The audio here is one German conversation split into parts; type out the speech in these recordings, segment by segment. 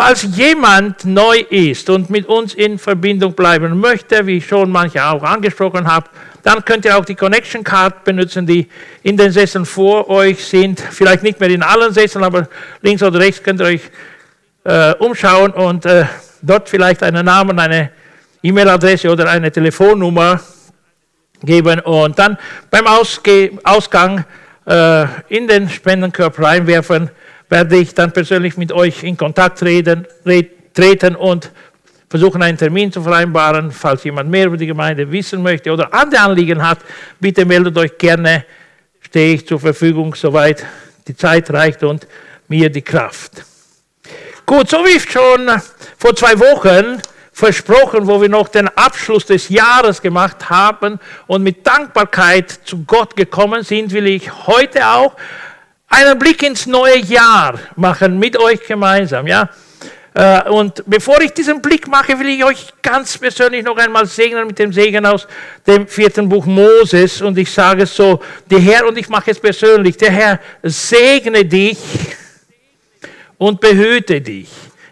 Falls jemand neu ist und mit uns in Verbindung bleiben möchte, wie ich schon manche auch angesprochen habe, dann könnt ihr auch die Connection Card benutzen, die in den Sesseln vor euch sind. Vielleicht nicht mehr in allen Sesseln, aber links oder rechts könnt ihr euch äh, umschauen und äh, dort vielleicht einen Namen, eine E-Mail-Adresse oder eine Telefonnummer geben und dann beim Ausge Ausgang äh, in den Spendenkorb reinwerfen, werde ich dann persönlich mit euch in Kontakt treten, treten und versuchen einen Termin zu vereinbaren. Falls jemand mehr über die Gemeinde wissen möchte oder andere Anliegen hat, bitte meldet euch gerne, stehe ich zur Verfügung, soweit die Zeit reicht und mir die Kraft. Gut, so wie schon vor zwei Wochen versprochen, wo wir noch den Abschluss des Jahres gemacht haben und mit Dankbarkeit zu Gott gekommen sind, will ich heute auch einen Blick ins neue Jahr machen mit euch gemeinsam. Ja? Äh, und bevor ich diesen Blick mache, will ich euch ganz persönlich noch einmal segnen mit dem Segen aus dem vierten Buch Moses. Und ich sage es so, der Herr, und ich mache es persönlich, der Herr segne dich und behüte dich,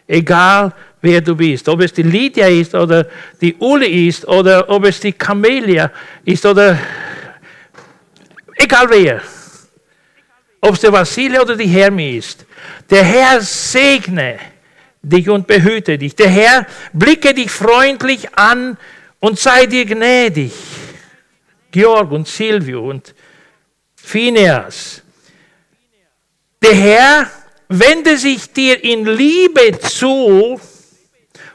egal wer du bist. Ob es die Lydia ist oder die Uli ist oder ob es die Camelia ist oder egal wer. Ob es der Vasile oder die Hermi ist. Der Herr segne dich und behüte dich. Der Herr blicke dich freundlich an und sei dir gnädig. Georg und Silvio und Phineas. Der Herr wende sich dir in Liebe zu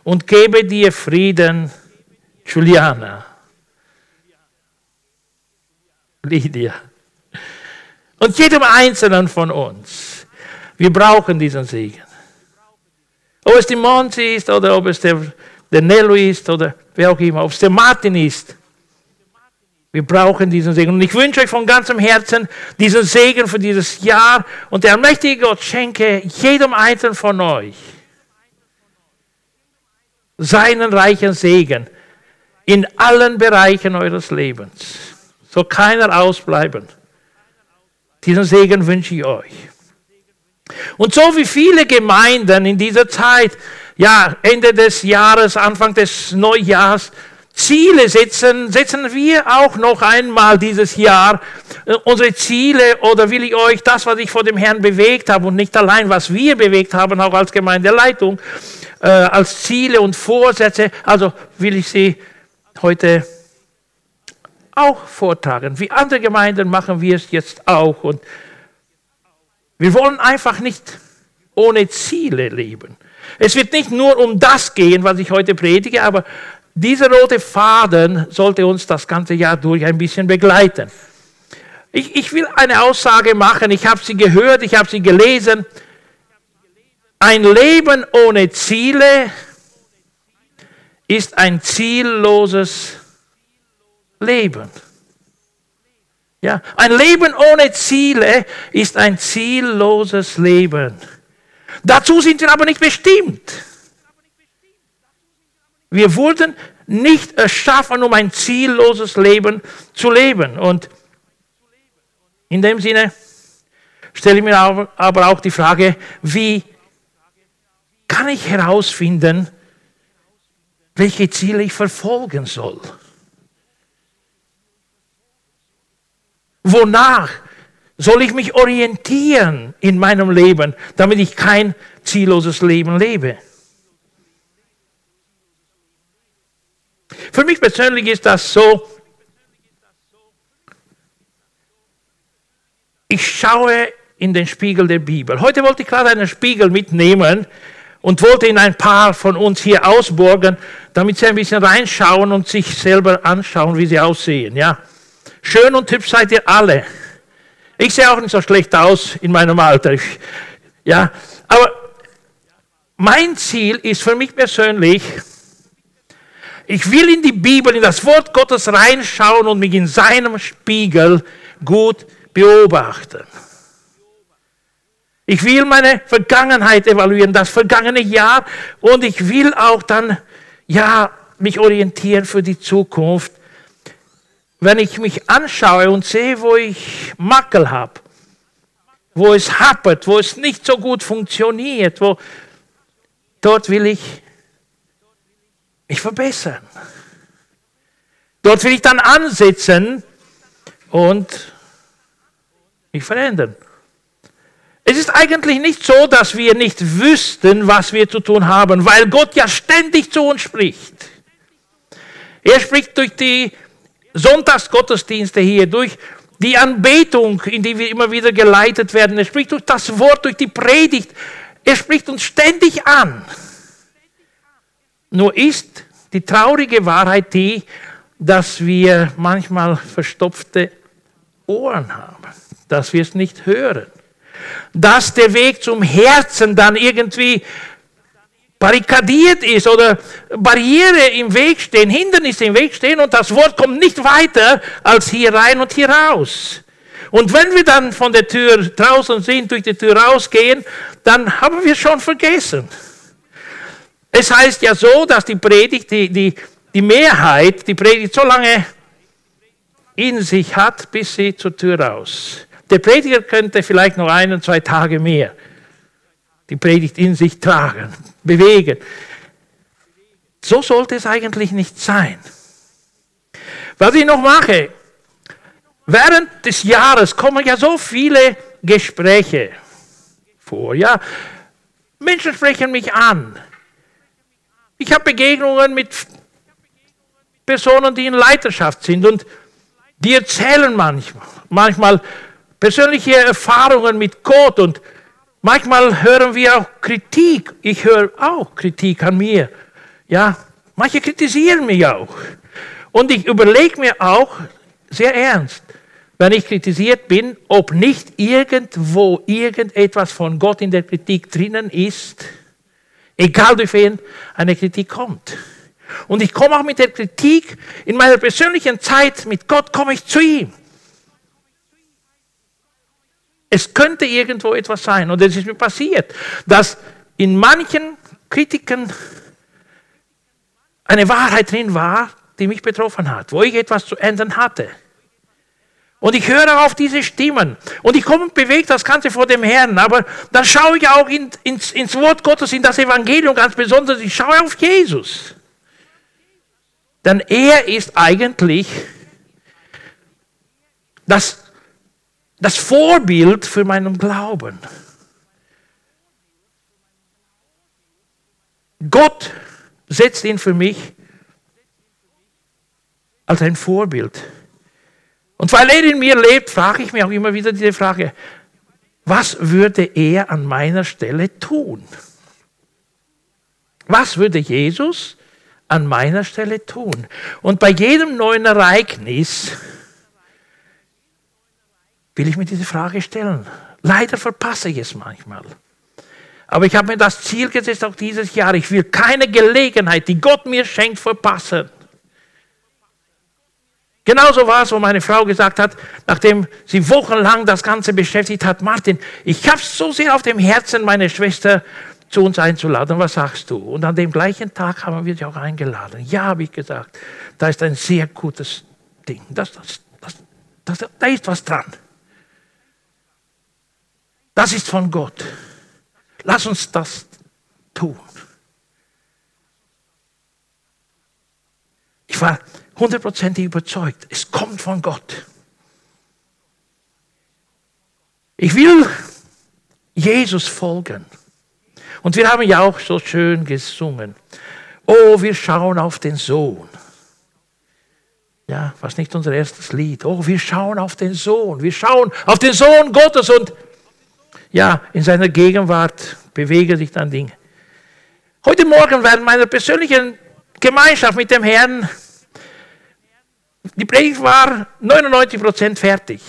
und gebe dir Frieden, Juliana, Lydia und jedem Einzelnen von uns. Wir brauchen diesen Segen. Ob es die Monzi ist oder ob es der, der Nello ist oder wer auch immer, ob es der Martin ist. Wir brauchen diesen Segen. Und ich wünsche euch von ganzem Herzen diesen Segen für dieses Jahr. Und der allmächtige Gott schenke jedem Einzelnen von euch seinen reichen Segen in allen Bereichen eures Lebens. So keiner ausbleiben. Diesen Segen wünsche ich euch. Und so wie viele Gemeinden in dieser Zeit, ja, Ende des Jahres, Anfang des Neujahrs, Ziele setzen, setzen wir auch noch einmal dieses Jahr äh, unsere Ziele oder will ich euch das, was ich vor dem Herrn bewegt habe und nicht allein, was wir bewegt haben, auch als Gemeindeleitung, äh, als Ziele und Vorsätze. Also will ich sie heute auch vortragen. Wie andere Gemeinden machen wir es jetzt auch. Und wir wollen einfach nicht ohne Ziele leben. Es wird nicht nur um das gehen, was ich heute predige, aber dieser rote Faden sollte uns das ganze Jahr durch ein bisschen begleiten. Ich, ich will eine Aussage machen, ich habe sie gehört, ich habe sie gelesen. Ein Leben ohne Ziele ist ein zielloses Leben. Ja, ein Leben ohne Ziele ist ein zielloses Leben. Dazu sind wir aber nicht bestimmt. Wir wurden nicht erschaffen, um ein zielloses Leben zu leben. Und in dem Sinne stelle ich mir aber auch die Frage, wie kann ich herausfinden, welche Ziele ich verfolgen soll? Wonach soll ich mich orientieren in meinem Leben, damit ich kein zielloses Leben lebe? Für mich persönlich ist das so, ich schaue in den Spiegel der Bibel. Heute wollte ich gerade einen Spiegel mitnehmen und wollte in ein paar von uns hier ausborgen, damit sie ein bisschen reinschauen und sich selber anschauen, wie sie aussehen. Ja, schön und hübsch seid ihr alle. Ich sehe auch nicht so schlecht aus in meinem Alter. Ich, ja, aber mein Ziel ist für mich persönlich, ich will in die Bibel, in das Wort Gottes reinschauen und mich in seinem Spiegel gut beobachten. Ich will meine Vergangenheit evaluieren, das vergangene Jahr, und ich will auch dann, ja, mich orientieren für die Zukunft. Wenn ich mich anschaue und sehe, wo ich Makel habe, wo es happert, wo es nicht so gut funktioniert, wo dort will ich mich verbessern. Dort will ich dann ansetzen und mich verändern. Es ist eigentlich nicht so, dass wir nicht wüssten, was wir zu tun haben, weil Gott ja ständig zu uns spricht. Er spricht durch die Sonntagsgottesdienste hier, durch die Anbetung, in die wir immer wieder geleitet werden. Er spricht durch das Wort, durch die Predigt. Er spricht uns ständig an. Nur ist die traurige Wahrheit die, dass wir manchmal verstopfte Ohren haben, dass wir es nicht hören, dass der Weg zum Herzen dann irgendwie barrikadiert ist oder Barriere im Weg stehen, Hindernisse im Weg stehen und das Wort kommt nicht weiter als hier rein und hier raus. Und wenn wir dann von der Tür draußen sind, durch die Tür rausgehen, dann haben wir schon vergessen. Es heißt ja so, dass die Predigt, die, die, die Mehrheit, die Predigt so lange in sich hat, bis sie zur Tür raus. Der Prediger könnte vielleicht noch ein, zwei Tage mehr die Predigt in sich tragen, bewegen. So sollte es eigentlich nicht sein. Was ich noch mache, während des Jahres kommen ja so viele Gespräche vor. Ja, Menschen sprechen mich an. Ich habe Begegnungen mit Personen, die in Leiterschaft sind und die erzählen manchmal, manchmal persönliche Erfahrungen mit Gott und Manchmal hören wir auch Kritik. Ich höre auch Kritik an mir. Ja, manche kritisieren mich auch. Und ich überlege mir auch sehr ernst, wenn ich kritisiert bin, ob nicht irgendwo irgendetwas von Gott in der Kritik drinnen ist, egal durch wen eine Kritik kommt. Und ich komme auch mit der Kritik in meiner persönlichen Zeit mit Gott, komme ich zu ihm. Es könnte irgendwo etwas sein. Und es ist mir passiert, dass in manchen Kritiken eine Wahrheit drin war, die mich betroffen hat, wo ich etwas zu ändern hatte. Und ich höre auf diese Stimmen. Und ich komme und bewege das Ganze vor dem Herrn. Aber dann schaue ich auch in, ins, ins Wort Gottes, in das Evangelium ganz besonders. Ich schaue auf Jesus. Denn er ist eigentlich das das Vorbild für meinen Glauben. Gott setzt ihn für mich als ein Vorbild. Und weil er in mir lebt, frage ich mich auch immer wieder diese Frage, was würde er an meiner Stelle tun? Was würde Jesus an meiner Stelle tun? Und bei jedem neuen Ereignis, will ich mir diese Frage stellen. Leider verpasse ich es manchmal. Aber ich habe mir das Ziel gesetzt, auch dieses Jahr. Ich will keine Gelegenheit, die Gott mir schenkt, verpassen. Genauso war es, wo meine Frau gesagt hat, nachdem sie wochenlang das Ganze beschäftigt hat, Martin, ich habe so sehr auf dem Herzen, meine Schwester zu uns einzuladen. Was sagst du? Und an dem gleichen Tag haben wir dich auch eingeladen. Ja, habe ich gesagt, da ist ein sehr gutes Ding. Das, das, das, da ist was dran. Das ist von Gott. Lass uns das tun. Ich war hundertprozentig überzeugt, es kommt von Gott. Ich will Jesus folgen. Und wir haben ja auch so schön gesungen. Oh, wir schauen auf den Sohn. Ja, was nicht unser erstes Lied. Oh, wir schauen auf den Sohn. Wir schauen auf den Sohn Gottes und ja, in seiner Gegenwart bewegen sich dann Dinge. Heute Morgen während meiner persönlichen Gemeinschaft mit dem Herrn, die Predigt war 99% fertig.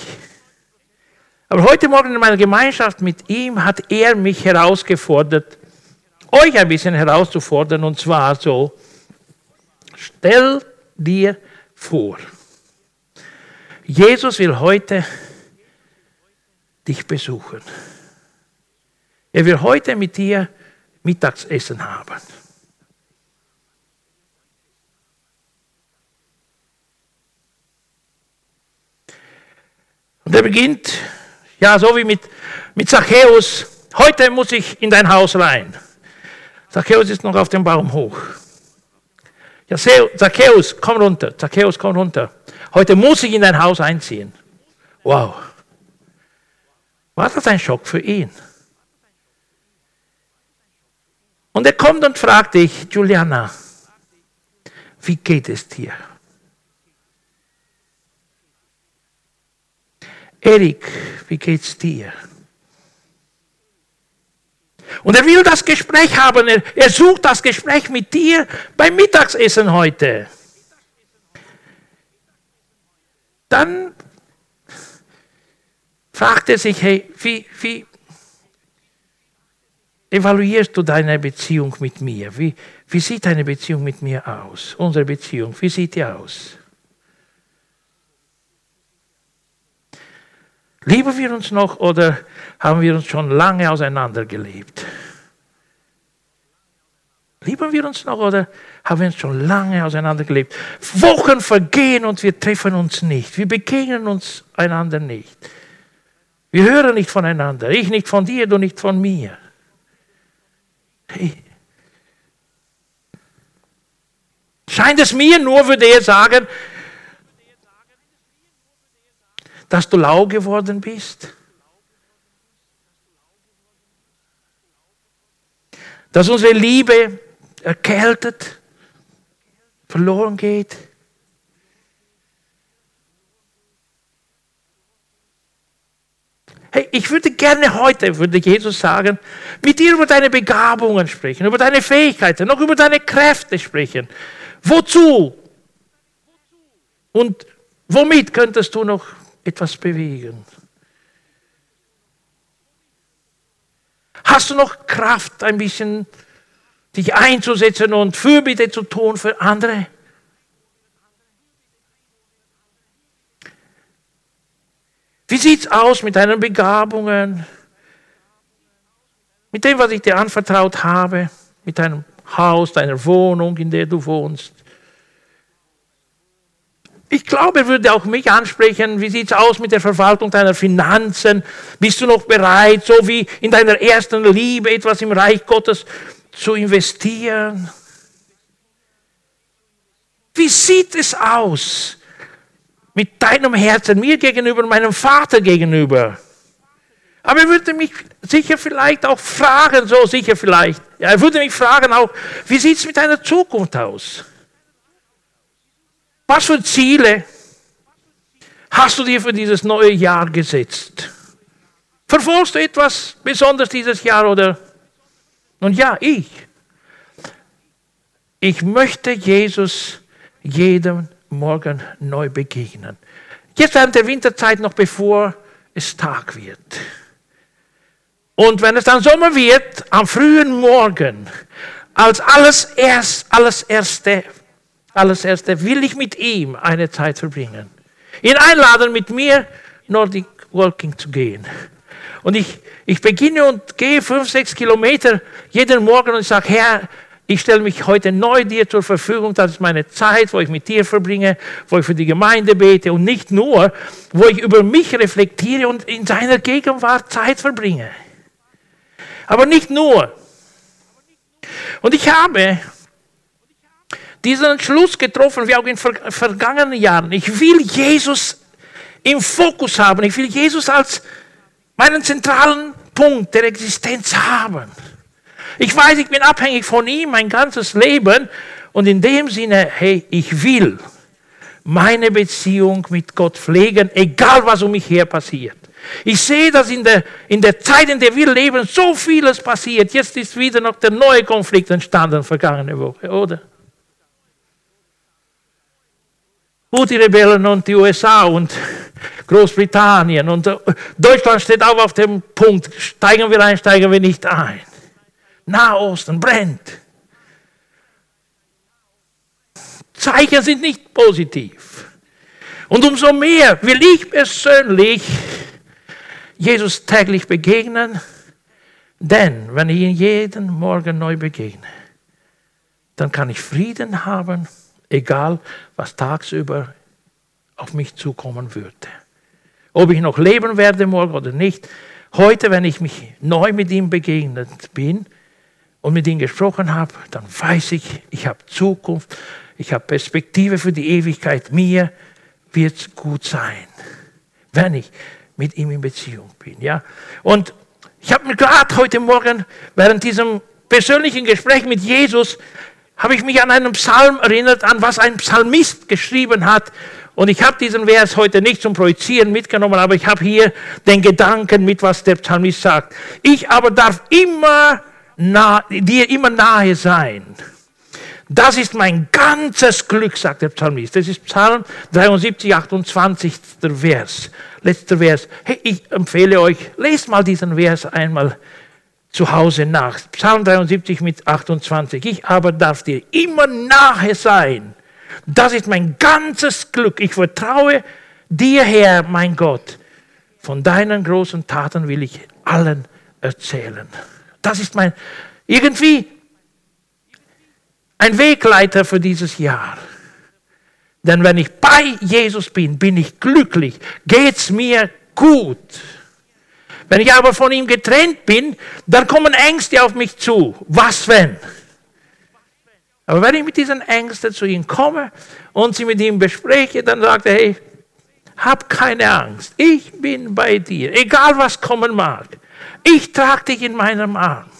Aber heute Morgen in meiner Gemeinschaft mit ihm hat er mich herausgefordert, euch ein bisschen herauszufordern, und zwar so, stell dir vor, Jesus will heute dich besuchen. Er will heute mit dir Mittagsessen haben. Und er beginnt, ja, so wie mit, mit Zachäus, heute muss ich in dein Haus rein. Zacchaeus ist noch auf dem Baum hoch. Ja, Zacchaeus, komm runter. Zacchaeus, komm runter. Heute muss ich in dein Haus einziehen. Wow. War das ein Schock für ihn? Und er kommt und fragt dich, Juliana, wie geht es dir? Erik, wie geht's dir? Und er will das Gespräch haben. Er, er sucht das Gespräch mit dir beim Mittagsessen heute. Dann fragt er sich, hey, wie, wie evaluierst du deine Beziehung mit mir? Wie, wie sieht deine Beziehung mit mir aus? Unsere Beziehung, wie sieht die aus? Lieben wir uns noch oder haben wir uns schon lange auseinandergelebt? Lieben wir uns noch oder haben wir uns schon lange auseinandergelebt? Wochen vergehen und wir treffen uns nicht. Wir begegnen uns einander nicht. Wir hören nicht voneinander. Ich nicht von dir, du nicht von mir. Scheint es mir nur, würde er sagen, dass du lau geworden bist? Dass unsere Liebe erkältet, verloren geht? Hey, ich würde gerne heute, würde Jesus sagen, mit dir über deine Begabungen sprechen, über deine Fähigkeiten, noch über deine Kräfte sprechen. Wozu? Und womit könntest du noch etwas bewegen? Hast du noch Kraft, ein bisschen dich einzusetzen und Fürbitte zu tun für andere? Wie sieht es aus mit deinen Begabungen? Mit dem, was ich dir anvertraut habe? Mit deinem Haus, deiner Wohnung, in der du wohnst? Ich glaube, er würde auch mich ansprechen, wie sieht es aus mit der Verwaltung deiner Finanzen? Bist du noch bereit, so wie in deiner ersten Liebe etwas im Reich Gottes zu investieren? Wie sieht es aus mit deinem Herzen, mir gegenüber, meinem Vater gegenüber? Aber er würde mich sicher vielleicht auch fragen, so sicher vielleicht. Ja, er würde mich fragen auch, wie sieht es mit deiner Zukunft aus? Was für Ziele hast du dir für dieses neue Jahr gesetzt? Verfolgst du etwas besonders dieses Jahr oder? Nun ja, ich. Ich möchte Jesus jeden Morgen neu begegnen. Jetzt während der Winterzeit noch bevor es Tag wird. Und wenn es dann Sommer wird, am frühen Morgen, als alles erst, alles erste alles Erste will ich mit ihm eine Zeit verbringen. Ihn einladen, mit mir Nordic Walking zu gehen. Und ich, ich beginne und gehe fünf, sechs Kilometer jeden Morgen und sage, Herr, ich stelle mich heute neu dir zur Verfügung. Das ist meine Zeit, wo ich mit dir verbringe, wo ich für die Gemeinde bete und nicht nur, wo ich über mich reflektiere und in seiner Gegenwart Zeit verbringe. Aber nicht nur. Und ich habe diesen Entschluss getroffen, wie auch in vergangenen Jahren. Ich will Jesus im Fokus haben. Ich will Jesus als meinen zentralen Punkt der Existenz haben. Ich weiß, ich bin abhängig von ihm mein ganzes Leben und in dem Sinne, hey, ich will meine Beziehung mit Gott pflegen, egal was um mich her passiert. Ich sehe, dass in der, in der Zeit, in der wir leben, so vieles passiert. Jetzt ist wieder noch der neue Konflikt entstanden, vergangene Woche, oder? Houthi-Rebellen und die USA und Großbritannien und äh, Deutschland steht auch auf dem Punkt, steigen wir ein, steigen wir nicht ein. Nahosten brennt. Zeichen sind nicht positiv. Und umso mehr will ich persönlich Jesus täglich begegnen, denn wenn ich ihn jeden Morgen neu begegne, dann kann ich Frieden haben egal was tagsüber auf mich zukommen würde. Ob ich noch leben werde morgen oder nicht, heute, wenn ich mich neu mit ihm begegnet bin, und mit ihm gesprochen habe, dann weiß ich, ich habe Zukunft, ich habe Perspektive für die Ewigkeit. Mir wird es gut sein, wenn ich mit ihm in Beziehung bin. Ja? Und ich habe mir gerade heute Morgen während diesem persönlichen Gespräch mit Jesus, habe ich mich an einen Psalm erinnert, an was ein Psalmist geschrieben hat. Und ich habe diesen Vers heute nicht zum Projizieren mitgenommen, aber ich habe hier den Gedanken mit, was der Psalmist sagt. Ich aber darf immer nah, dir immer nahe sein. Das ist mein ganzes Glück, sagt der Psalmist. Das ist Psalm 73, 28, der Vers. Letzter Vers. Hey, ich empfehle euch, lest mal diesen Vers einmal zu Hause nach. Psalm 73 mit 28. Ich aber darf dir immer nahe sein. Das ist mein ganzes Glück. Ich vertraue dir, Herr, mein Gott. Von deinen großen Taten will ich allen erzählen. Das ist mein, irgendwie ein Wegleiter für dieses Jahr. Denn wenn ich bei Jesus bin, bin ich glücklich, geht es mir gut. Wenn ich aber von ihm getrennt bin, dann kommen Ängste auf mich zu. Was wenn? Aber wenn ich mit diesen Ängsten zu ihm komme und sie mit ihm bespreche, dann sagt er, hey, hab keine Angst, ich bin bei dir, egal was kommen mag. Ich trage dich in meinem Arm.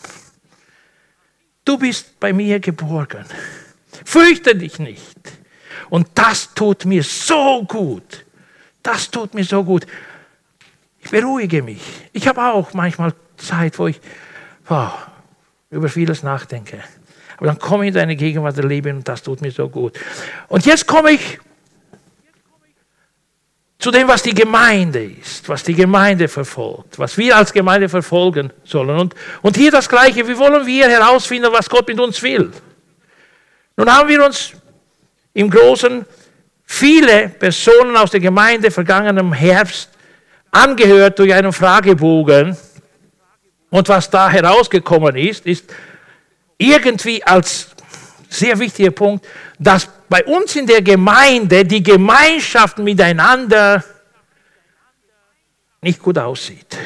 Du bist bei mir geborgen. Fürchte dich nicht. Und das tut mir so gut. Das tut mir so gut. Ich beruhige mich. Ich habe auch manchmal Zeit, wo ich wow, über vieles nachdenke. Aber dann komme ich in deine Gegenwart der Leben und das tut mir so gut. Und jetzt komme ich zu dem, was die Gemeinde ist, was die Gemeinde verfolgt, was wir als Gemeinde verfolgen sollen. Und, und hier das Gleiche, wie wollen wir herausfinden, was Gott mit uns will? Nun haben wir uns im Großen viele Personen aus der Gemeinde vergangenen Herbst angehört durch einen Fragebogen. Und was da herausgekommen ist, ist irgendwie als sehr wichtiger Punkt, dass bei uns in der Gemeinde die Gemeinschaft miteinander nicht gut aussieht.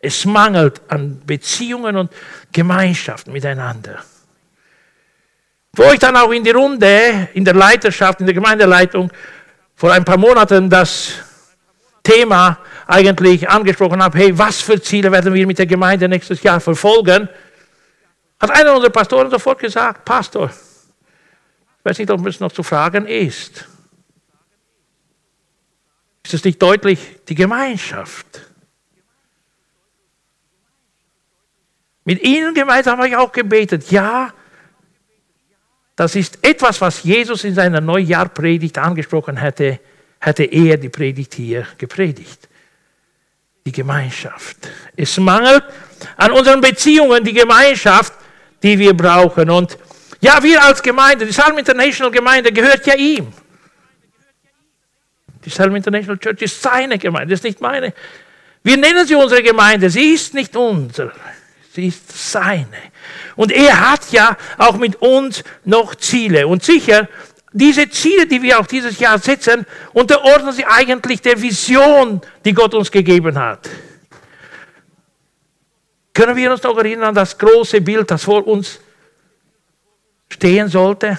Es mangelt an Beziehungen und Gemeinschaft miteinander. Wo ich dann auch in die Runde, in der Leiterschaft, in der Gemeindeleitung vor ein paar Monaten das Thema eigentlich angesprochen habe, hey, was für Ziele werden wir mit der Gemeinde nächstes Jahr verfolgen, hat einer unserer Pastoren sofort gesagt, Pastor, ich weiß nicht, ob es noch zu fragen ist. Ist es nicht deutlich die Gemeinschaft? Mit Ihnen gemeinsam habe ich auch gebetet. Ja, das ist etwas, was Jesus in seiner Neujahrpredigt angesprochen hätte, hätte er die Predigt hier gepredigt. Die Gemeinschaft. Es mangelt an unseren Beziehungen die Gemeinschaft, die wir brauchen. Und ja, wir als Gemeinde, die Salm International Gemeinde gehört ja ihm. Die Salm International Church ist seine Gemeinde, ist nicht meine. Wir nennen sie unsere Gemeinde, sie ist nicht unsere, sie ist seine. Und er hat ja auch mit uns noch Ziele. Und sicher, diese Ziele, die wir auch dieses Jahr setzen, unterordnen sie eigentlich der Vision, die Gott uns gegeben hat. Können wir uns noch erinnern an das große Bild, das vor uns stehen sollte?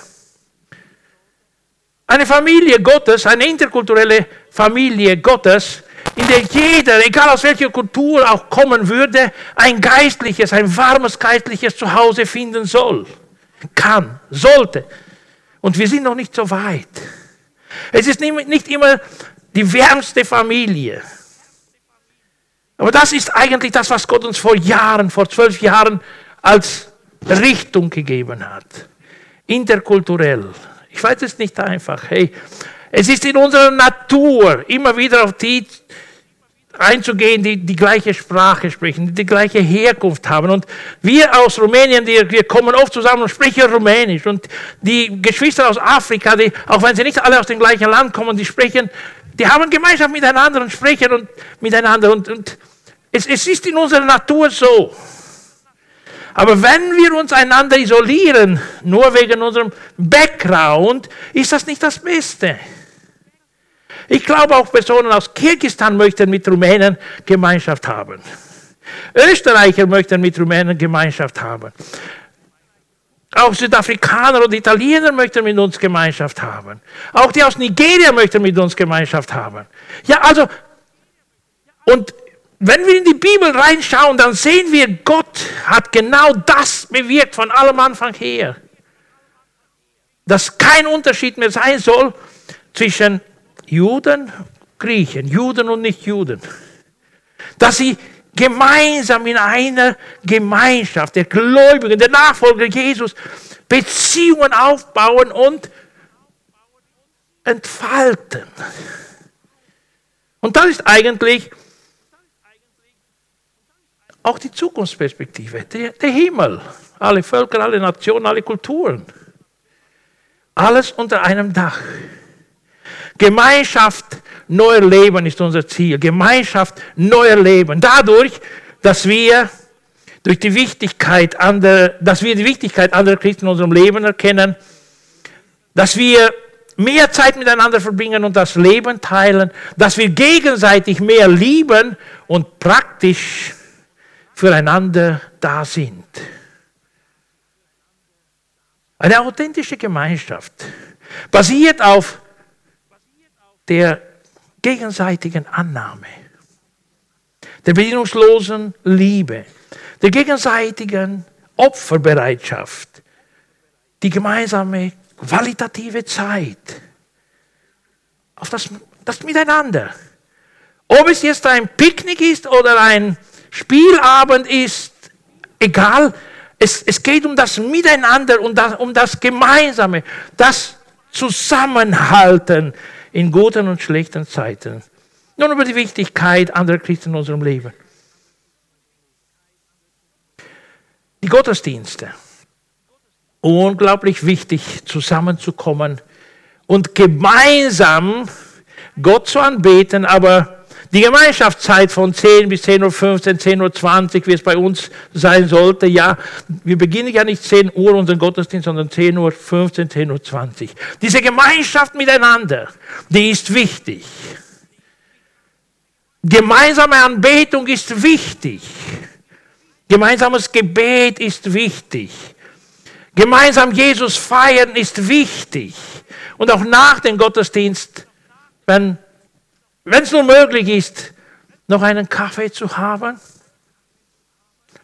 Eine Familie Gottes, eine interkulturelle Familie Gottes, in der jeder, egal aus welcher Kultur auch kommen würde, ein geistliches, ein warmes geistliches Zuhause finden soll, kann, sollte. Und wir sind noch nicht so weit. Es ist nicht immer die wärmste Familie. Aber das ist eigentlich das, was Gott uns vor Jahren, vor zwölf Jahren als Richtung gegeben hat. Interkulturell. Ich weiß es nicht einfach. Hey, es ist in unserer Natur, immer wieder auf die einzugehen, die die gleiche Sprache sprechen, die die gleiche Herkunft haben. Und wir aus Rumänien, die, wir kommen oft zusammen und sprechen Rumänisch. Und die Geschwister aus Afrika, die, auch wenn sie nicht alle aus dem gleichen Land kommen, die sprechen, die haben Gemeinschaft miteinander und sprechen und miteinander. Und, und es, es ist in unserer Natur so. Aber wenn wir uns einander isolieren, nur wegen unserem Background, ist das nicht das Beste. Ich glaube, auch Personen aus Kirgistan möchten mit Rumänen Gemeinschaft haben. Österreicher möchten mit Rumänen Gemeinschaft haben. Auch Südafrikaner und Italiener möchten mit uns Gemeinschaft haben. Auch die aus Nigeria möchten mit uns Gemeinschaft haben. Ja, also, und wenn wir in die Bibel reinschauen, dann sehen wir, Gott hat genau das bewirkt von allem Anfang her. Dass kein Unterschied mehr sein soll zwischen Juden, Griechen, Juden und Nicht-Juden. Dass sie gemeinsam in einer Gemeinschaft der Gläubigen, der Nachfolger Jesus, Beziehungen aufbauen und entfalten. Und das ist eigentlich auch die Zukunftsperspektive, der, der Himmel, alle Völker, alle Nationen, alle Kulturen. Alles unter einem Dach. Gemeinschaft, neuer Leben ist unser Ziel. Gemeinschaft, neuer Leben. Dadurch, dass wir durch die Wichtigkeit anderer, dass wir die Wichtigkeit anderer Christen in unserem Leben erkennen, dass wir mehr Zeit miteinander verbringen und das Leben teilen, dass wir gegenseitig mehr lieben und praktisch füreinander da sind. Eine authentische Gemeinschaft basiert auf der gegenseitigen Annahme, der bedingungslosen Liebe, der gegenseitigen Opferbereitschaft, die gemeinsame qualitative Zeit, auf das, das Miteinander. Ob es jetzt ein Picknick ist oder ein Spielabend ist, egal, es, es geht um das Miteinander und das, um das Gemeinsame, das Zusammenhalten in guten und schlechten Zeiten. Nun über die Wichtigkeit anderer Christen in unserem Leben. Die Gottesdienste. Unglaublich wichtig, zusammenzukommen und gemeinsam Gott zu anbeten, aber die Gemeinschaftszeit von 10 bis 10.15 Uhr, 10.20 Uhr, wie es bei uns sein sollte, ja, wir beginnen ja nicht 10 Uhr unseren Gottesdienst, sondern 10.15 Uhr, 10.20 Uhr. Diese Gemeinschaft miteinander, die ist wichtig. Gemeinsame Anbetung ist wichtig. Gemeinsames Gebet ist wichtig. Gemeinsam Jesus feiern ist wichtig. Und auch nach dem Gottesdienst, wenn wenn es nur möglich ist, noch einen Kaffee zu haben,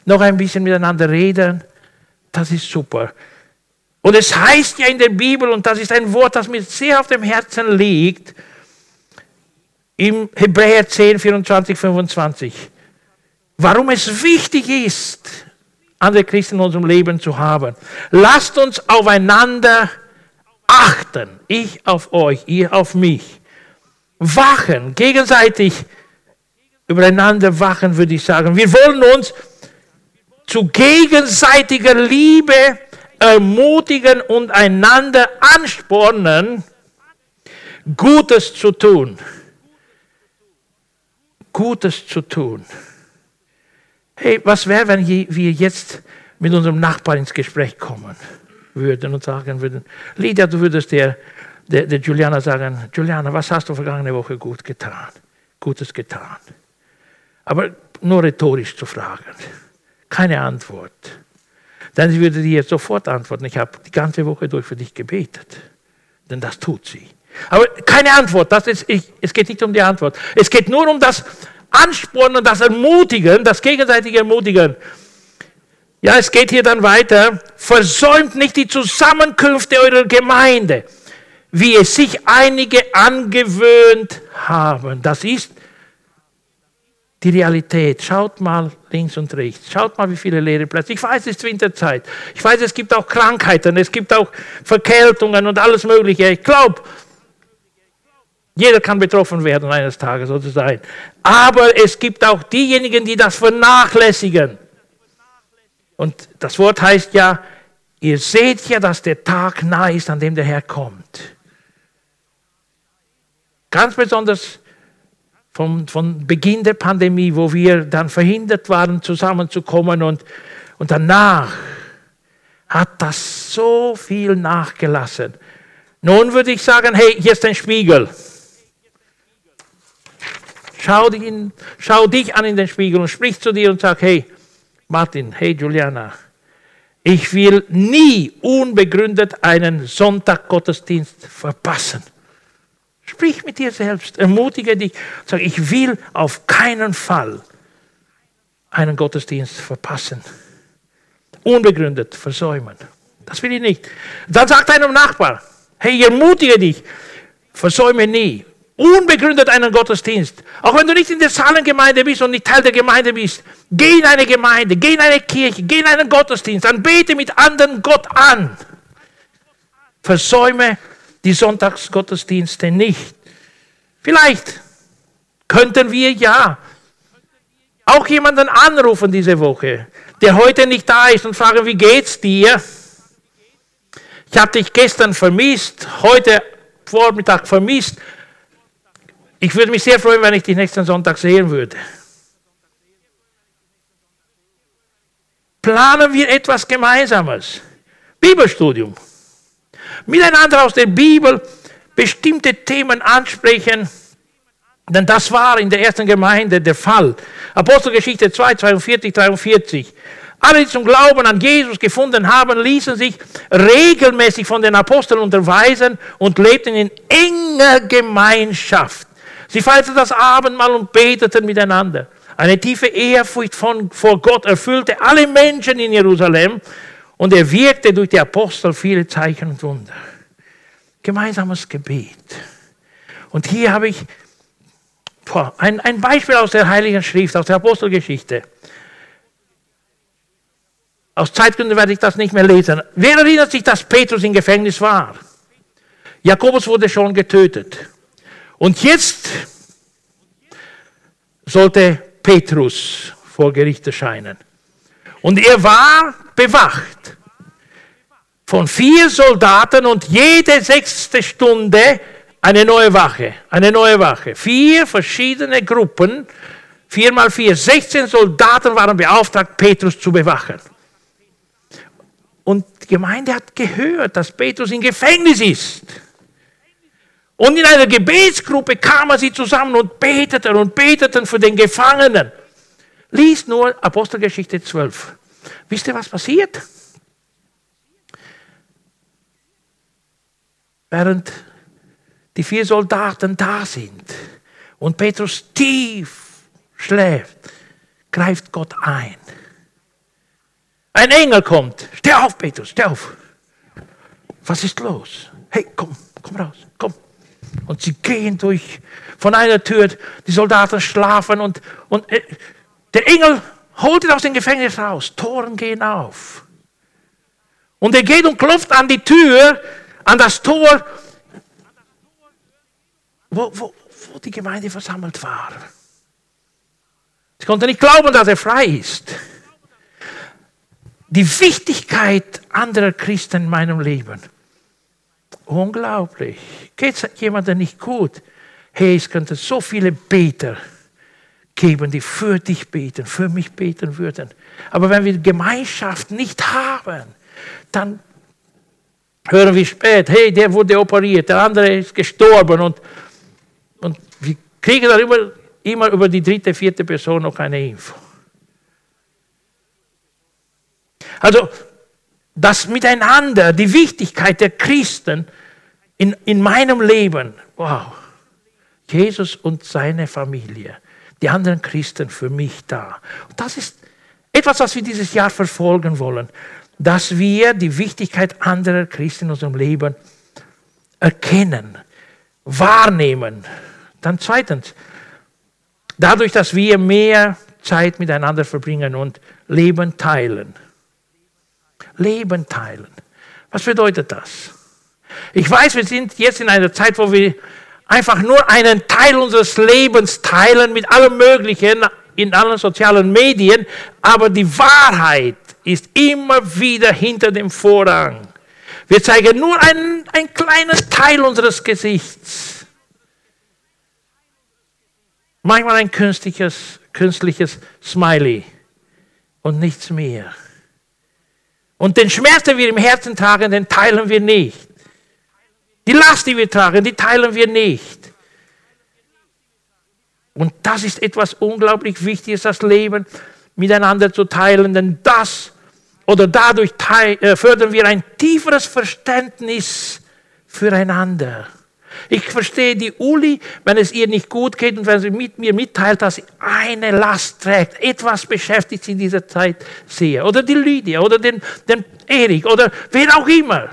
noch ein bisschen miteinander reden, das ist super. Und es heißt ja in der Bibel, und das ist ein Wort, das mir sehr auf dem Herzen liegt, im Hebräer 10, 24, 25, warum es wichtig ist, andere Christen in unserem Leben zu haben. Lasst uns aufeinander achten. Ich auf euch, ihr auf mich wachen, gegenseitig übereinander wachen, würde ich sagen. Wir wollen uns zu gegenseitiger Liebe ermutigen und einander anspornen, Gutes zu tun. Gutes zu tun. Hey, was wäre, wenn wir jetzt mit unserem Nachbarn ins Gespräch kommen würden und sagen würden, Lydia, du würdest dir der, der Juliana sagen, Juliana, was hast du vergangene Woche gut getan? Gutes getan. Aber nur rhetorisch zu fragen. Keine Antwort. Dann würde sie jetzt sofort antworten, ich habe die ganze Woche durch für dich gebetet. Denn das tut sie. Aber keine Antwort. Das ist, ich, es geht nicht um die Antwort. Es geht nur um das Anspornen, das Ermutigen, das gegenseitige Ermutigen. Ja, es geht hier dann weiter. Versäumt nicht die Zusammenkünfte eurer Gemeinde wie es sich einige angewöhnt haben. Das ist die Realität. Schaut mal links und rechts. Schaut mal, wie viele leere Plätze. Ich weiß, es ist Winterzeit. Ich weiß, es gibt auch Krankheiten, es gibt auch Verkältungen und alles Mögliche. Ich glaube, jeder kann betroffen werden eines Tages, so zu sein. Aber es gibt auch diejenigen, die das vernachlässigen. Und das Wort heißt ja, ihr seht ja, dass der Tag nahe ist, an dem der Herr kommt. Ganz besonders vom, von Beginn der Pandemie, wo wir dann verhindert waren, zusammenzukommen und, und danach hat das so viel nachgelassen. Nun würde ich sagen, hey, hier ist ein Spiegel. Schau dich, in, schau dich an in den Spiegel und sprich zu dir und sag, hey Martin, hey Juliana, ich will nie unbegründet einen Sonntaggottesdienst verpassen. Sprich mit dir selbst, ermutige dich, sag, ich will auf keinen Fall einen Gottesdienst verpassen. Unbegründet versäumen. Das will ich nicht. Dann sagt deinem Nachbar, hey, ermutige dich, versäume nie. Unbegründet einen Gottesdienst. Auch wenn du nicht in der Zahlengemeinde bist und nicht Teil der Gemeinde bist. Geh in eine Gemeinde, geh in eine Kirche, geh in einen Gottesdienst, dann bete mit anderen Gott an. Versäume die Sonntagsgottesdienste nicht. Vielleicht könnten wir ja auch jemanden anrufen diese Woche, der heute nicht da ist und fragen, wie geht's dir? Ich habe dich gestern vermisst, heute Vormittag vermisst. Ich würde mich sehr freuen, wenn ich dich nächsten Sonntag sehen würde. Planen wir etwas Gemeinsames. Bibelstudium. Miteinander aus der Bibel bestimmte Themen ansprechen, denn das war in der ersten Gemeinde der Fall. Apostelgeschichte 2, 42, 43. Alle, die zum Glauben an Jesus gefunden haben, ließen sich regelmäßig von den Aposteln unterweisen und lebten in enger Gemeinschaft. Sie feierten das Abendmahl und beteten miteinander. Eine tiefe Ehrfurcht von, vor Gott erfüllte alle Menschen in Jerusalem und er wirkte durch die Apostel viele Zeichen und Wunder. Gemeinsames Gebet. Und hier habe ich ein, ein Beispiel aus der Heiligen Schrift, aus der Apostelgeschichte. Aus Zeitgründen werde ich das nicht mehr lesen. Wer erinnert sich, dass Petrus im Gefängnis war? Jakobus wurde schon getötet. Und jetzt sollte Petrus vor Gericht erscheinen. Und er war bewacht von vier Soldaten und jede sechste Stunde eine neue Wache, eine neue Wache. Vier verschiedene Gruppen, vier mal vier, 16 Soldaten waren beauftragt, Petrus zu bewachen. Und die Gemeinde hat gehört, dass Petrus im Gefängnis ist. Und in einer Gebetsgruppe kamen sie zusammen und beteten und beteten für den Gefangenen. Lies nur Apostelgeschichte 12. Wisst ihr, was passiert? Während die vier Soldaten da sind und Petrus tief schläft, greift Gott ein. Ein Engel kommt. Steh auf, Petrus, steh auf. Was ist los? Hey, komm, komm raus, komm. Und sie gehen durch von einer Tür, die Soldaten schlafen und, und äh, der Engel holt ihn aus dem Gefängnis raus. Toren gehen auf. Und er geht und klopft an die Tür, an das Tor, wo, wo, wo die Gemeinde versammelt war. Sie konnte nicht glauben, dass er frei ist. Die Wichtigkeit anderer Christen in meinem Leben. Unglaublich. Geht es jemandem nicht gut? Hey, es könnte so viele Beter geben, die für dich beten, für mich beten würden. Aber wenn wir Gemeinschaft nicht haben, dann hören wir spät, hey, der wurde operiert, der andere ist gestorben und, und wir kriegen immer, immer über die dritte, vierte Person noch eine Info. Also das Miteinander, die Wichtigkeit der Christen, in, in meinem Leben, wow, Jesus und seine Familie, die anderen Christen für mich da. Und das ist etwas, was wir dieses Jahr verfolgen wollen, dass wir die Wichtigkeit anderer Christen in unserem Leben erkennen, wahrnehmen. Dann zweitens, dadurch, dass wir mehr Zeit miteinander verbringen und Leben teilen. Leben teilen. Was bedeutet das? Ich weiß, wir sind jetzt in einer Zeit, wo wir einfach nur einen Teil unseres Lebens teilen mit allem Möglichen in allen sozialen Medien, aber die Wahrheit ist immer wieder hinter dem Vorrang. Wir zeigen nur einen, einen kleinen Teil unseres Gesichts. Manchmal ein künstliches, künstliches Smiley und nichts mehr. Und den Schmerz, den wir im Herzen tragen, den teilen wir nicht. Die Last, die wir tragen, die teilen wir nicht. Und das ist etwas unglaublich Wichtiges, das Leben miteinander zu teilen, denn das oder dadurch äh, fördern wir ein tieferes Verständnis füreinander. Ich verstehe die Uli, wenn es ihr nicht gut geht und wenn sie mit mir mitteilt, dass sie eine Last trägt, etwas beschäftigt sie in dieser Zeit sehr. Oder die Lydia oder den, den Erik oder wer auch immer.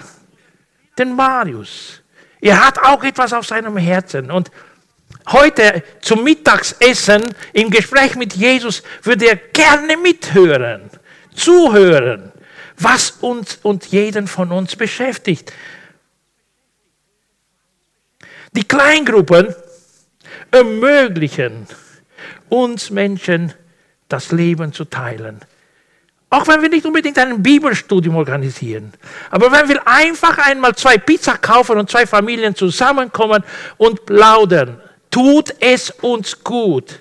Den Marius. Er hat auch etwas auf seinem Herzen. Und heute zum Mittagsessen im Gespräch mit Jesus würde er gerne mithören, zuhören, was uns und jeden von uns beschäftigt. Die Kleingruppen ermöglichen uns Menschen das Leben zu teilen. Auch wenn wir nicht unbedingt ein Bibelstudium organisieren. Aber wenn wir einfach einmal zwei Pizza kaufen und zwei Familien zusammenkommen und plaudern, tut es uns gut.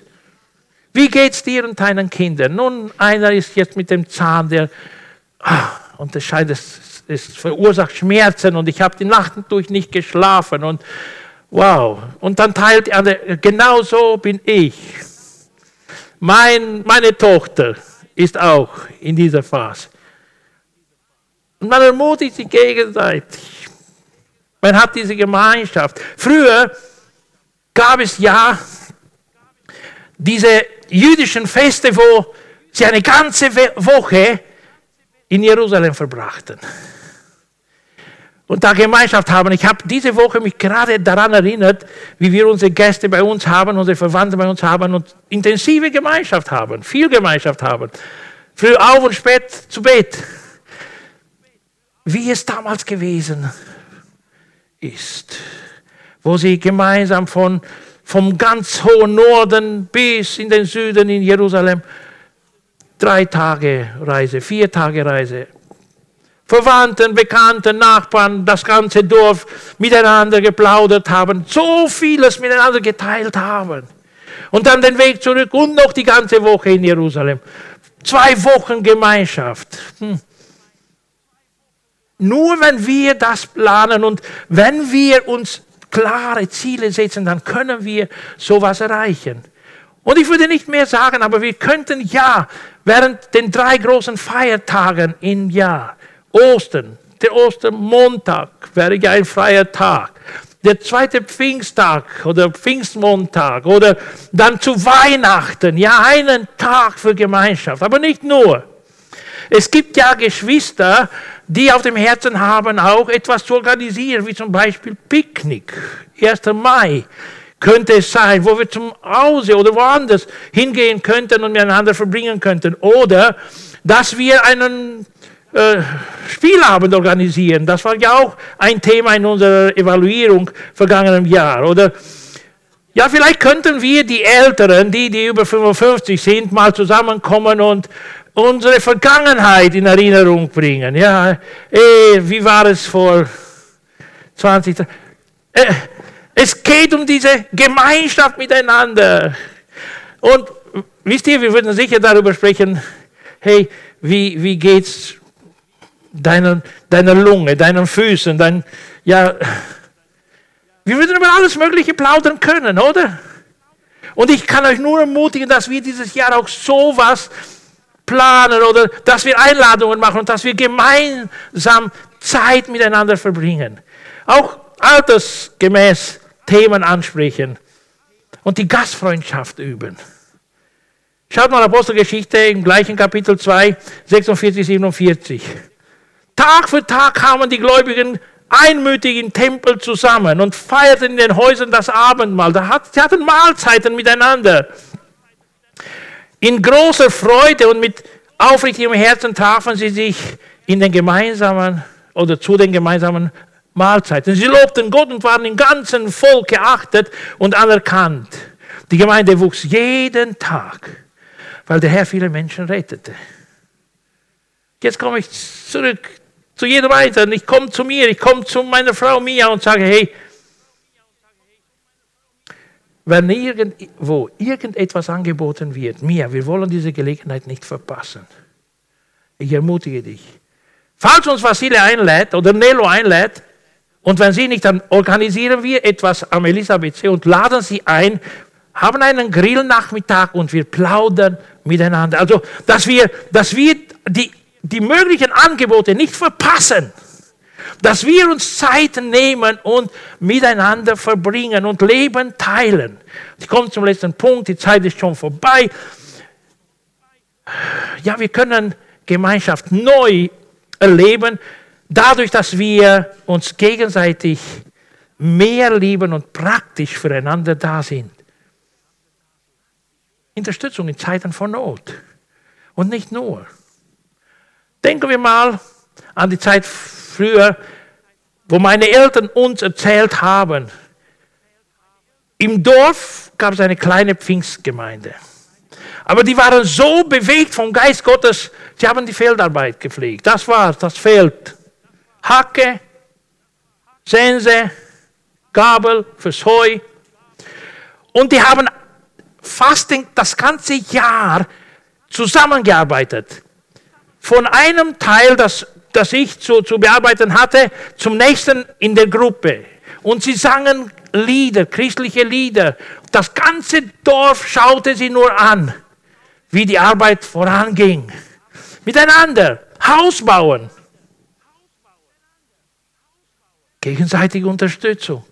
Wie geht es dir und deinen Kindern? Nun, einer ist jetzt mit dem Zahn, der, ah, und es scheint, es, es verursacht Schmerzen und ich habe die Nacht durch nicht geschlafen und wow. Und dann teilt er, genau so bin ich. Mein, meine Tochter ist auch in dieser Phase. Und man ermutigt sich gegenseitig. Man hat diese Gemeinschaft. Früher gab es ja diese jüdischen Feste, wo sie eine ganze Woche in Jerusalem verbrachten und da Gemeinschaft haben. Ich habe diese Woche mich gerade daran erinnert, wie wir unsere Gäste bei uns haben, unsere Verwandte bei uns haben und intensive Gemeinschaft haben, viel Gemeinschaft haben. Früh auf und spät zu Bett. Wie es damals gewesen ist, wo sie gemeinsam von, vom ganz hohen Norden bis in den Süden in Jerusalem drei Tage Reise, vier Tage Reise Verwandten, Bekannten, Nachbarn, das ganze Dorf miteinander geplaudert haben, so vieles miteinander geteilt haben. Und dann den Weg zurück und noch die ganze Woche in Jerusalem. Zwei Wochen Gemeinschaft. Hm. Nur wenn wir das planen und wenn wir uns klare Ziele setzen, dann können wir sowas erreichen. Und ich würde nicht mehr sagen, aber wir könnten ja während den drei großen Feiertagen im Jahr Ostern, der Ostermontag wäre ja ein freier Tag. Der zweite Pfingsttag oder Pfingstmontag oder dann zu Weihnachten, ja, einen Tag für Gemeinschaft, aber nicht nur. Es gibt ja Geschwister, die auf dem Herzen haben, auch etwas zu organisieren, wie zum Beispiel Picknick, 1. Mai könnte es sein, wo wir zum Hause oder woanders hingehen könnten und miteinander verbringen könnten. Oder dass wir einen äh, Spielabend organisieren. Das war ja auch ein Thema in unserer Evaluierung vergangenen Jahr. Oder ja, vielleicht könnten wir die Älteren, die, die über 55 sind, mal zusammenkommen und unsere Vergangenheit in Erinnerung bringen. Ja, eh, wie war es vor 20 Jahren? Äh, es geht um diese Gemeinschaft miteinander. Und wisst ihr, wir würden sicher darüber sprechen, hey, wie, wie es deiner, deiner Lunge, deinen Füßen, dein, ja, wir würden über alles Mögliche plaudern können, oder? Und ich kann euch nur ermutigen, dass wir dieses Jahr auch sowas planen oder dass wir Einladungen machen und dass wir gemeinsam Zeit miteinander verbringen. Auch altersgemäß Themen ansprechen und die Gastfreundschaft üben. Schaut mal Apostelgeschichte im gleichen Kapitel 2, 46, 47. Tag für Tag kamen die Gläubigen einmütig im Tempel zusammen und feierten in den Häusern das Abendmahl. sie hatten Mahlzeiten miteinander. In großer Freude und mit aufrichtigem Herzen trafen sie sich in den gemeinsamen oder zu den gemeinsamen Mahlzeiten. Sie lobten Gott und waren im ganzen Volk geachtet und anerkannt. Die Gemeinde wuchs jeden Tag, weil der Herr viele Menschen rettete. Jetzt komme ich zurück zu jedem Einzelnen. Ich komme zu mir, ich komme zu meiner Frau Mia und sage, hey, wenn irgendwo irgendetwas angeboten wird, Mia, wir wollen diese Gelegenheit nicht verpassen. Ich ermutige dich. Falls uns Vasile einlädt oder Nelo einlädt, und wenn sie nicht, dann organisieren wir etwas am Elisabeth und laden sie ein, haben einen Grillnachmittag und wir plaudern miteinander. Also, dass wir, dass wir die, die möglichen Angebote nicht verpassen. Dass wir uns Zeit nehmen und miteinander verbringen und Leben teilen. Ich komme zum letzten Punkt, die Zeit ist schon vorbei. Ja, wir können Gemeinschaft neu erleben, dadurch, dass wir uns gegenseitig mehr lieben und praktisch füreinander da sind. Unterstützung in Zeiten von Not. Und nicht nur. Denken wir mal an die Zeit früher, wo meine Eltern uns erzählt haben, im Dorf gab es eine kleine Pfingstgemeinde. Aber die waren so bewegt vom Geist Gottes, sie haben die Feldarbeit gepflegt. Das war das Feld. Hacke, Sense, Gabel fürs Heu. Und die haben fast das ganze Jahr zusammengearbeitet. Von einem Teil, das, das ich zu, zu bearbeiten hatte, zum nächsten in der Gruppe. Und sie sangen Lieder, christliche Lieder. Das ganze Dorf schaute sie nur an, wie die Arbeit voranging. Miteinander, Haus bauen. Gegenseitige Unterstützung.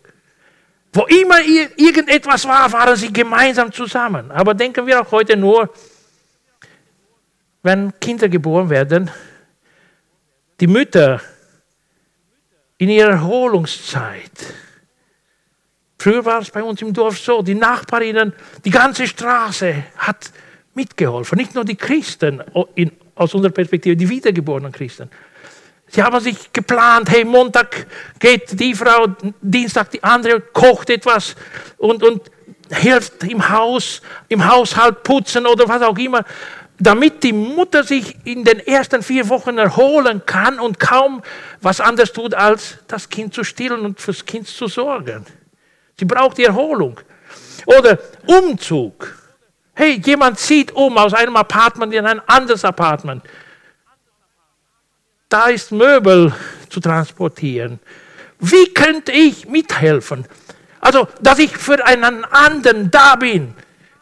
Wo immer irgendetwas war, waren sie gemeinsam zusammen. Aber denken wir auch heute nur, wenn Kinder geboren werden, die Mütter in ihrer Erholungszeit. Früher war es bei uns im Dorf so, die Nachbarinnen, die ganze Straße hat mitgeholfen. Nicht nur die Christen, aus unserer Perspektive, die wiedergeborenen Christen. Sie haben sich geplant, hey, Montag geht die Frau, Dienstag die andere, kocht etwas und, und hilft im Haus, im Haushalt putzen oder was auch immer, damit die Mutter sich in den ersten vier Wochen erholen kann und kaum was anderes tut, als das Kind zu stillen und fürs Kind zu sorgen. Sie braucht die Erholung. Oder Umzug. Hey, jemand zieht um aus einem Apartment in ein anderes Apartment da ist Möbel zu transportieren. Wie könnte ich mithelfen? Also, dass ich für einen anderen da bin,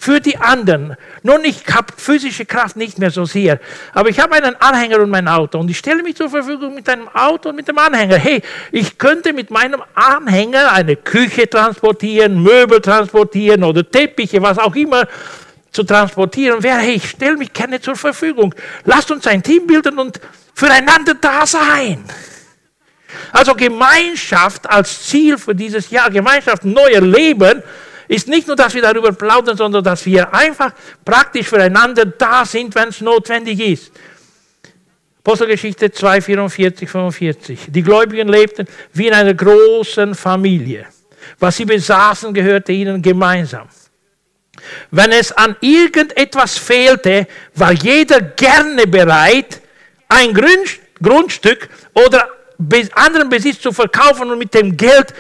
für die anderen. Nun, ich habe physische Kraft nicht mehr so sehr, aber ich habe einen Anhänger und mein Auto und ich stelle mich zur Verfügung mit einem Auto und mit dem Anhänger. Hey, ich könnte mit meinem Anhänger eine Küche transportieren, Möbel transportieren oder Teppiche, was auch immer zu transportieren wäre. Hey, ich stelle mich gerne zur Verfügung. Lasst uns ein Team bilden und füreinander da sein. Also Gemeinschaft als Ziel für dieses Jahr, Gemeinschaft neuer Leben, ist nicht nur, dass wir darüber plaudern, sondern dass wir einfach praktisch füreinander da sind, wenn es notwendig ist. Apostelgeschichte 2, 44, 45. Die Gläubigen lebten wie in einer großen Familie. Was sie besaßen, gehörte ihnen gemeinsam. Wenn es an irgendetwas fehlte, war jeder gerne bereit, ein Grundstück oder anderen Besitz zu verkaufen und mit dem Geld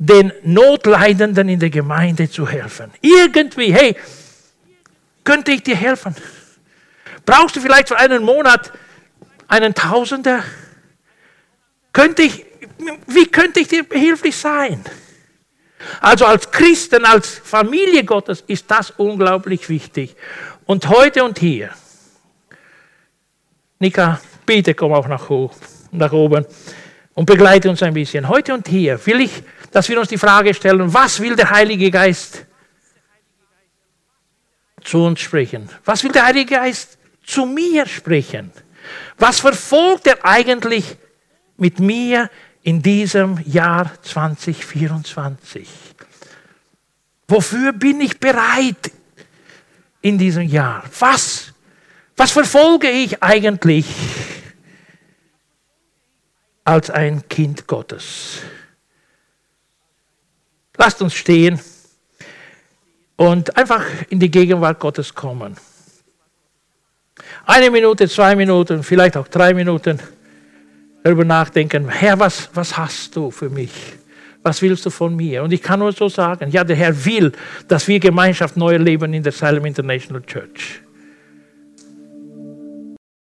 den Notleidenden in der Gemeinde zu helfen. Irgendwie, hey, könnte ich dir helfen? Brauchst du vielleicht für einen Monat einen Tausender? Könnte ich, wie könnte ich dir behilflich sein? Also als Christen, als Familie Gottes ist das unglaublich wichtig. Und heute und hier Nika, bitte komm auch nach, hoch, nach oben und begleite uns ein bisschen. Heute und hier will ich, dass wir uns die Frage stellen, was will der Heilige Geist zu uns sprechen? Was will der Heilige Geist zu mir sprechen? Was verfolgt er eigentlich mit mir in diesem Jahr 2024? Wofür bin ich bereit in diesem Jahr? Was was verfolge ich eigentlich als ein Kind Gottes? Lasst uns stehen und einfach in die Gegenwart Gottes kommen. Eine Minute, zwei Minuten, vielleicht auch drei Minuten darüber nachdenken, Herr, was, was hast du für mich? Was willst du von mir? Und ich kann nur so sagen, ja, der Herr will, dass wir Gemeinschaft neu leben in der Salem International Church.